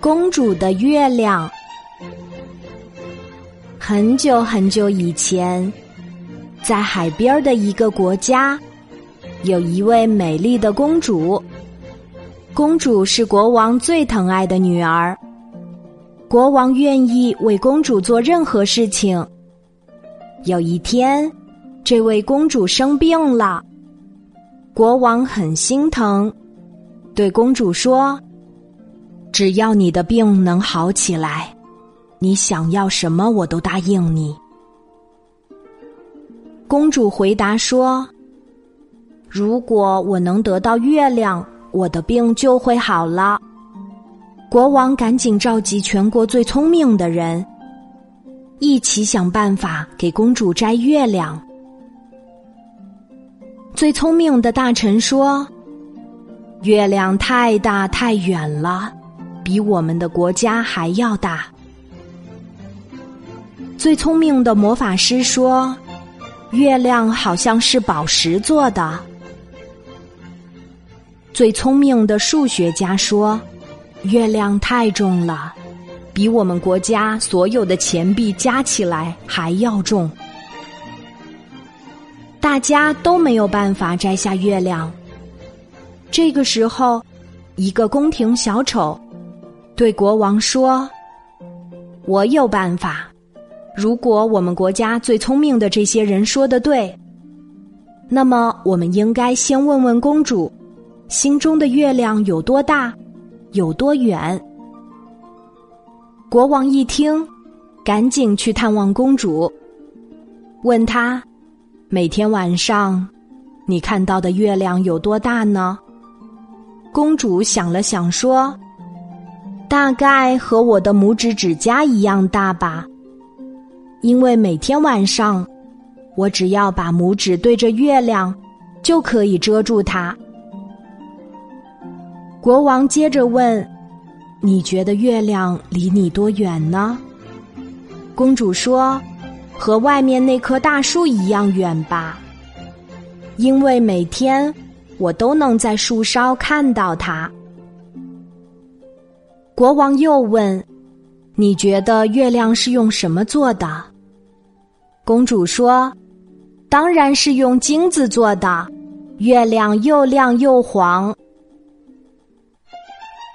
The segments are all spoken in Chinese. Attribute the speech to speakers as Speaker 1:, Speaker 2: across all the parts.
Speaker 1: 公主的月亮。很久很久以前，在海边的一个国家，有一位美丽的公主。公主是国王最疼爱的女儿，国王愿意为公主做任何事情。有一天，这位公主生病了，国王很心疼，对公主说。只要你的病能好起来，你想要什么我都答应你。公主回答说：“如果我能得到月亮，我的病就会好了。”国王赶紧召集全国最聪明的人，一起想办法给公主摘月亮。最聪明的大臣说：“月亮太大太远了。”比我们的国家还要大。最聪明的魔法师说：“月亮好像是宝石做的。”最聪明的数学家说：“月亮太重了，比我们国家所有的钱币加起来还要重。”大家都没有办法摘下月亮。这个时候，一个宫廷小丑。对国王说：“我有办法。如果我们国家最聪明的这些人说的对，那么我们应该先问问公主，心中的月亮有多大，有多远。”国王一听，赶紧去探望公主，问她：“每天晚上，你看到的月亮有多大呢？”公主想了想说。大概和我的拇指指甲一样大吧，因为每天晚上，我只要把拇指对着月亮，就可以遮住它。国王接着问：“你觉得月亮离你多远呢？”公主说：“和外面那棵大树一样远吧，因为每天我都能在树梢看到它。”国王又问：“你觉得月亮是用什么做的？”公主说：“当然是用金子做的，月亮又亮又黄。”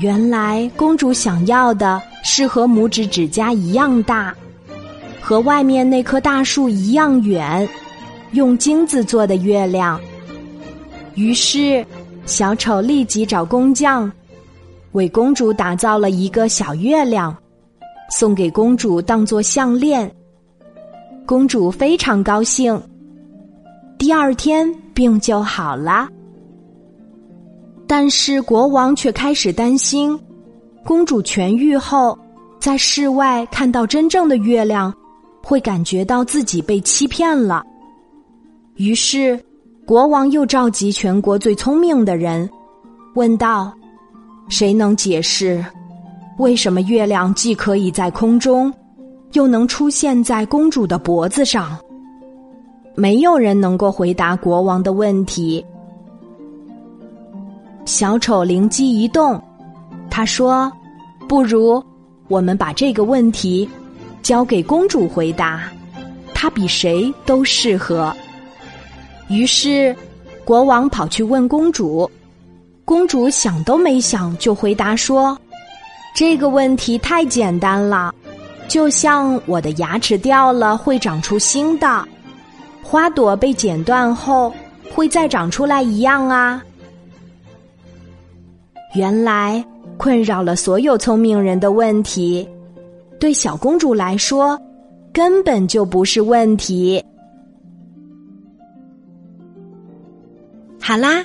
Speaker 1: 原来公主想要的是和拇指指甲一样大，和外面那棵大树一样远，用金子做的月亮。于是，小丑立即找工匠。为公主打造了一个小月亮，送给公主当做项链。公主非常高兴。第二天病就好了，但是国王却开始担心：公主痊愈后，在室外看到真正的月亮，会感觉到自己被欺骗了。于是，国王又召集全国最聪明的人，问道。谁能解释，为什么月亮既可以在空中，又能出现在公主的脖子上？没有人能够回答国王的问题。小丑灵机一动，他说：“不如我们把这个问题交给公主回答，她比谁都适合。”于是，国王跑去问公主。公主想都没想就回答说：“这个问题太简单了，就像我的牙齿掉了会长出新的，花朵被剪断后会再长出来一样啊。”原来困扰了所有聪明人的问题，对小公主来说根本就不是问题。好啦。